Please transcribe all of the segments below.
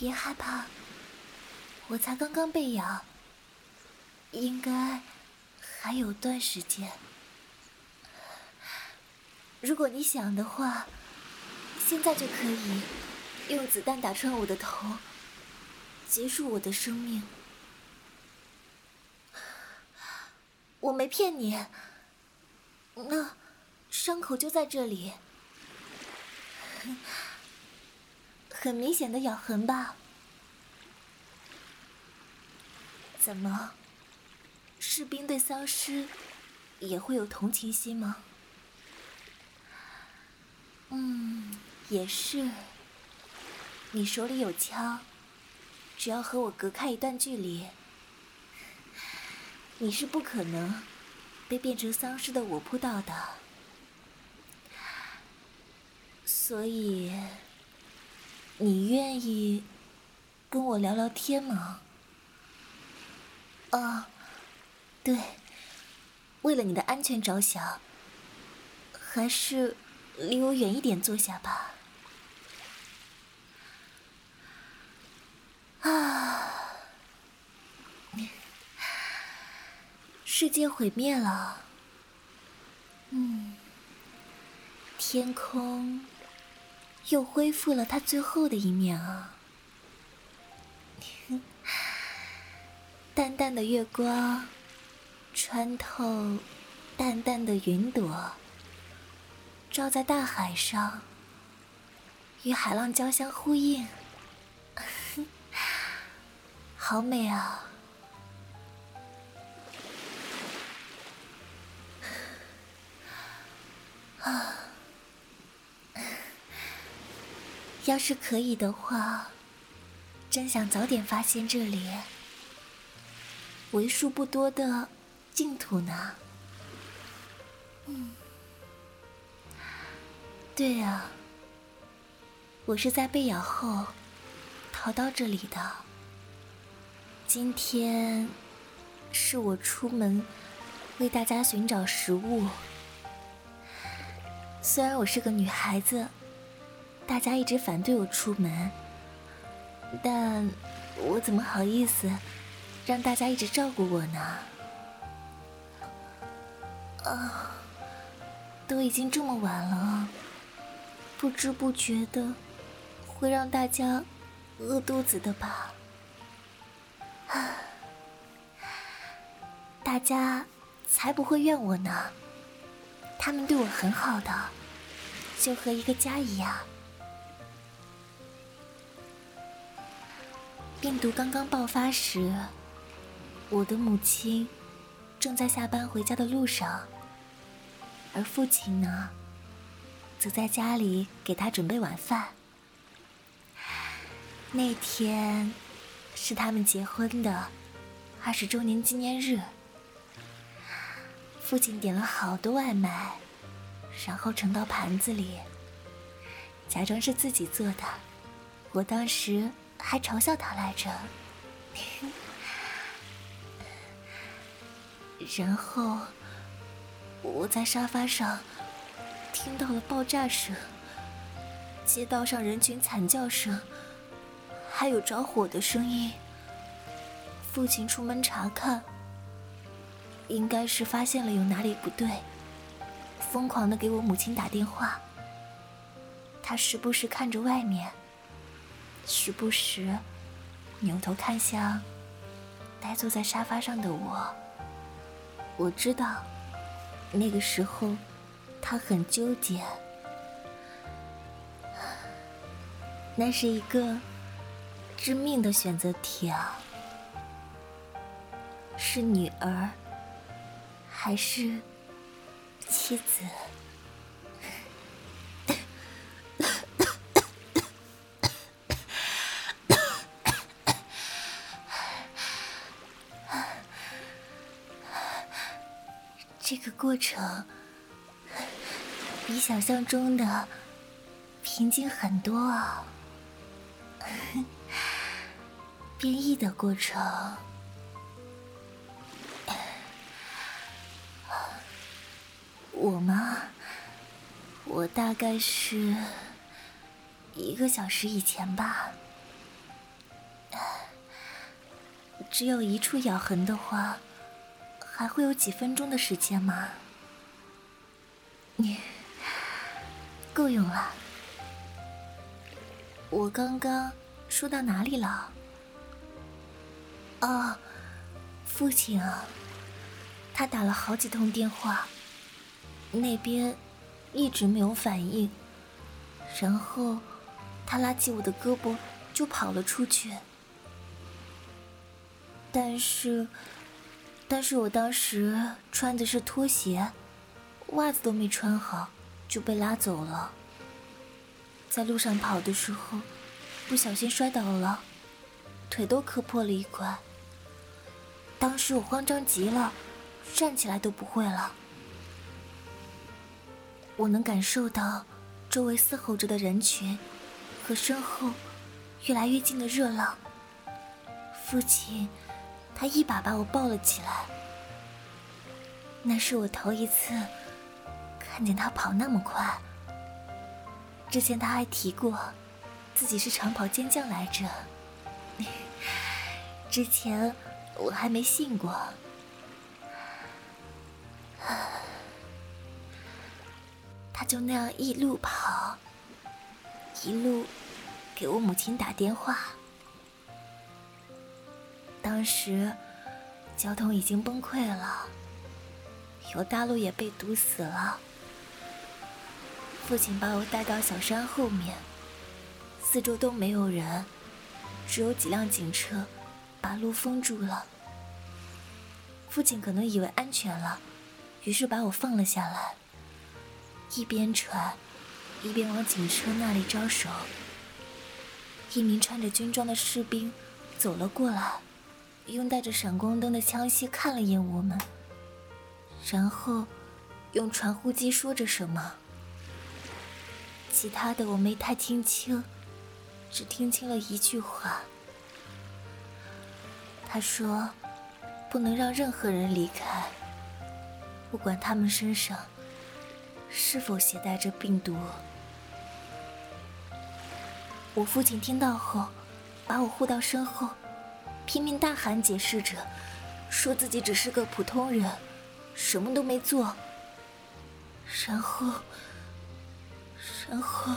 别害怕，我才刚刚被咬，应该还有段时间。如果你想的话，现在就可以用子弹打穿我的头，结束我的生命。我没骗你，那伤口就在这里。很明显的咬痕吧？怎么，士兵对丧尸也会有同情心吗？嗯，也是。你手里有枪，只要和我隔开一段距离，你是不可能被变成丧尸的我扑到的。所以，你愿意跟我聊聊天吗？啊，对，为了你的安全着想，还是离我远一点坐下吧。啊，世界毁灭了，嗯，天空。又恢复了他最后的一面啊！淡淡的月光，穿透淡淡的云朵，照在大海上，与海浪交相呼应，好美啊！啊。要是可以的话，真想早点发现这里为数不多的净土呢。嗯，对啊，我是在被咬后逃到这里的。今天是我出门为大家寻找食物，虽然我是个女孩子。大家一直反对我出门，但我怎么好意思让大家一直照顾我呢？啊，都已经这么晚了，不知不觉的会让大家饿肚子的吧？啊，大家才不会怨我呢，他们对我很好的，就和一个家一样。病毒刚刚爆发时，我的母亲正在下班回家的路上，而父亲呢，则在家里给他准备晚饭。那天是他们结婚的二十周年纪念日，父亲点了好多外卖，然后盛到盘子里，假装是自己做的。我当时。还嘲笑他来着，然后我在沙发上听到了爆炸声，街道上人群惨叫声，还有着火的声音。父亲出门查看，应该是发现了有哪里不对，疯狂的给我母亲打电话。他时不时看着外面。时不时扭头看向呆坐在沙发上的我，我知道那个时候他很纠结，那是一个致命的选择题啊，是女儿还是妻子？过程比想象中的平静很多啊！变异的过程，我吗？我大概是一个小时以前吧。只有一处咬痕的话，还会有几分钟的时间吗？你够用了。我刚刚说到哪里了？哦，父亲啊，他打了好几通电话，那边一直没有反应，然后他拉起我的胳膊就跑了出去。但是，但是我当时穿的是拖鞋，袜子都没穿好，就被拉走了。在路上跑的时候，不小心摔倒了，腿都磕破了一块。当时我慌张极了，站起来都不会了。我能感受到周围嘶吼着的人群和身后越来越近的热浪。父亲，他一把把我抱了起来。那是我头一次看见他跑那么快。之前他还提过，自己是长跑健将来着。之前我还没信过。他就那样一路跑，一路给我母亲打电话。当时交通已经崩溃了，有大路也被堵死了。父亲把我带到小山后面，四周都没有人，只有几辆警车，把路封住了。父亲可能以为安全了，于是把我放了下来，一边喘，一边往警车那里招手。一名穿着军装的士兵走了过来，用带着闪光灯的枪械看了一眼我们，然后用传呼机说着什么。其他的我没太听清，只听清了一句话。他说：“不能让任何人离开，不管他们身上是否携带着病毒。”我父亲听到后，把我护到身后，拼命大喊解释着，说自己只是个普通人，什么都没做。然后。然后，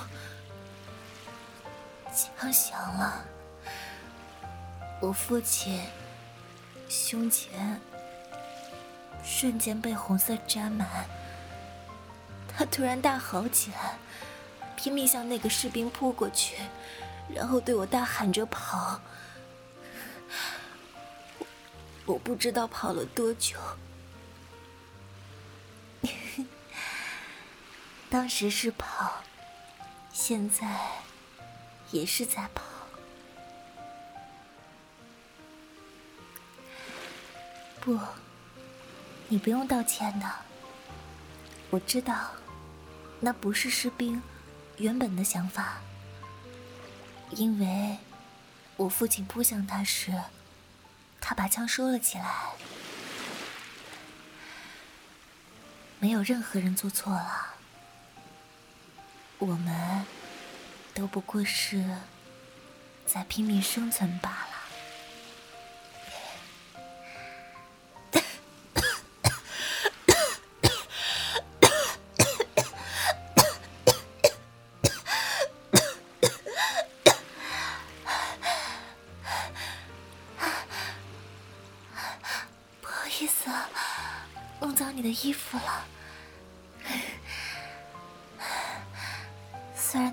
枪响了。我父亲胸前瞬间被红色沾满，他突然大吼起来，拼命向那个士兵扑过去，然后对我大喊着跑。我，不知道跑了多久。当时是跑。现在也是在跑。不，你不用道歉的。我知道，那不是士兵原本的想法。因为我父亲扑向他时，他把枪收了起来。没有任何人做错了。我们都不过是在拼命生存罢了。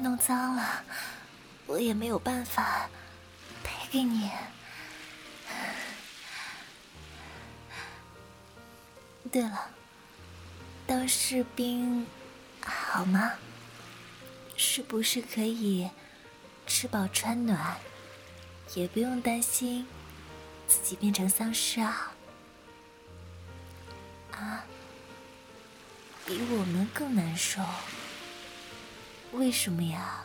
弄脏了，我也没有办法赔给你。对了，当士兵好吗？是不是可以吃饱穿暖，也不用担心自己变成丧尸啊？啊，比我们更难受。为什么呀？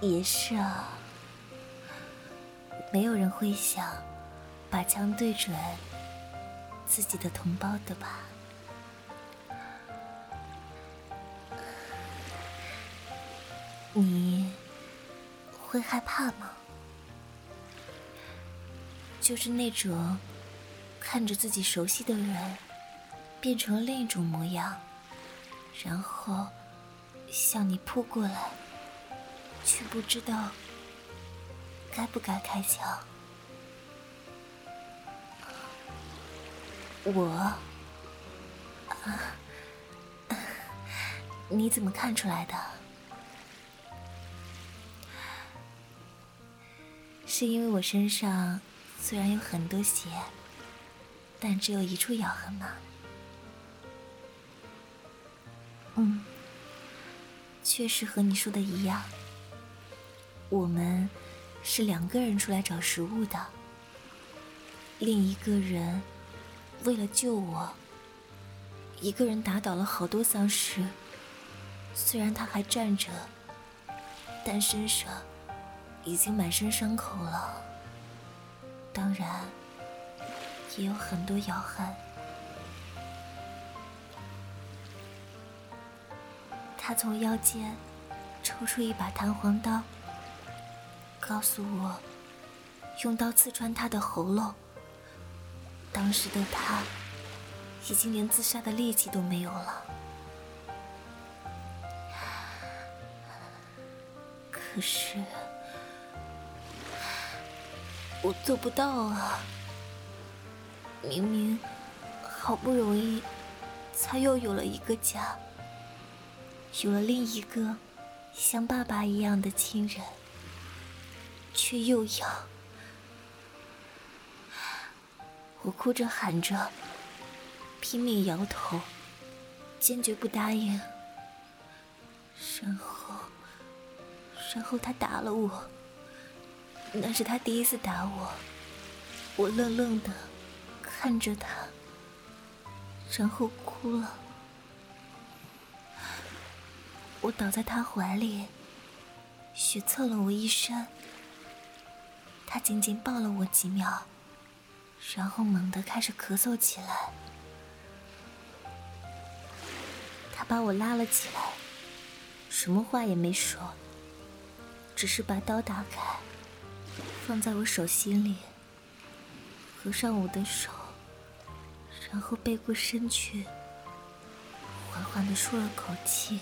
也是啊没有人会想把枪对准自己的同胞的吧？你会害怕吗？就是那种看着自己熟悉的人变成了另一种模样，然后向你扑过来，却不知道该不该开枪。我，啊，你怎么看出来的？是因为我身上虽然有很多血，但只有一处咬痕吗？嗯，确实和你说的一样。我们是两个人出来找食物的，另一个人。为了救我，一个人打倒了好多丧尸。虽然他还站着，但身上已经满身伤口了，当然也有很多咬痕。他从腰间抽出一把弹簧刀，告诉我用刀刺穿他的喉咙。当时的他，已经连自杀的力气都没有了。可是，我做不到啊！明明好不容易，才又有了一个家，有了另一个像爸爸一样的亲人，却又要……我哭着喊着，拼命摇头，坚决不答应。然后，然后他打了我。那是他第一次打我，我愣愣的看着他，然后哭了。我倒在他怀里，血蹭了我一身。他紧紧抱了我几秒。然后猛地开始咳嗽起来，他把我拉了起来，什么话也没说，只是把刀打开，放在我手心里，合上我的手，然后背过身去，缓缓地出了口气。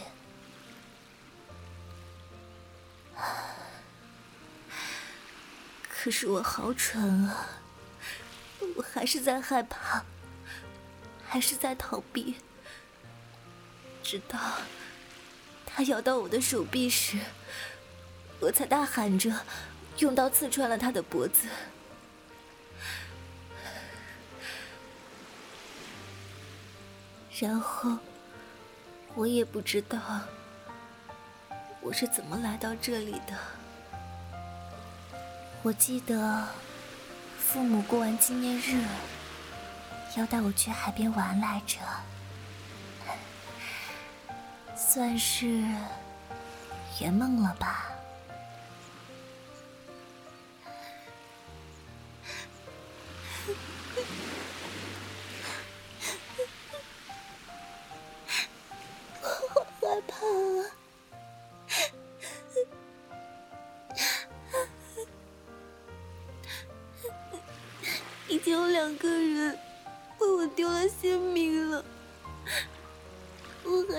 可是我好蠢啊！我还是在害怕，还是在逃避，直到他咬到我的手臂时，我才大喊着，用刀刺穿了他的脖子。然后，我也不知道我是怎么来到这里的。我记得。父母过完纪念日，要带我去海边玩来着，算是圆梦了吧。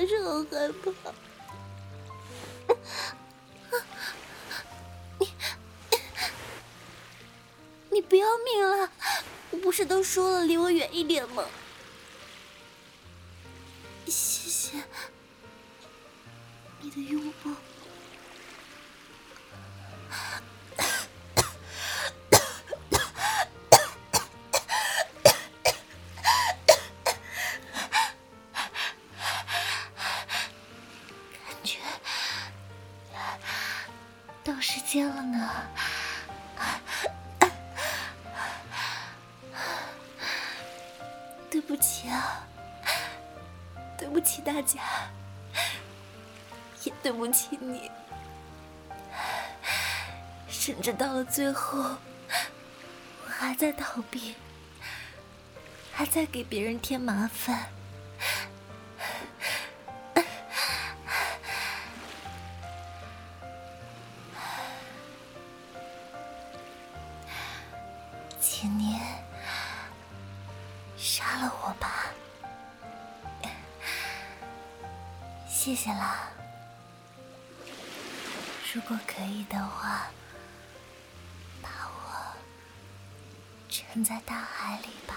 是好害怕。你你不要命了？我不是都说了离我远一点吗？谢谢你的拥抱。家，也对不起你，甚至到了最后，我还在逃避，还在给别人添麻烦。谢谢啦。如果可以的话，把我沉在大海里吧。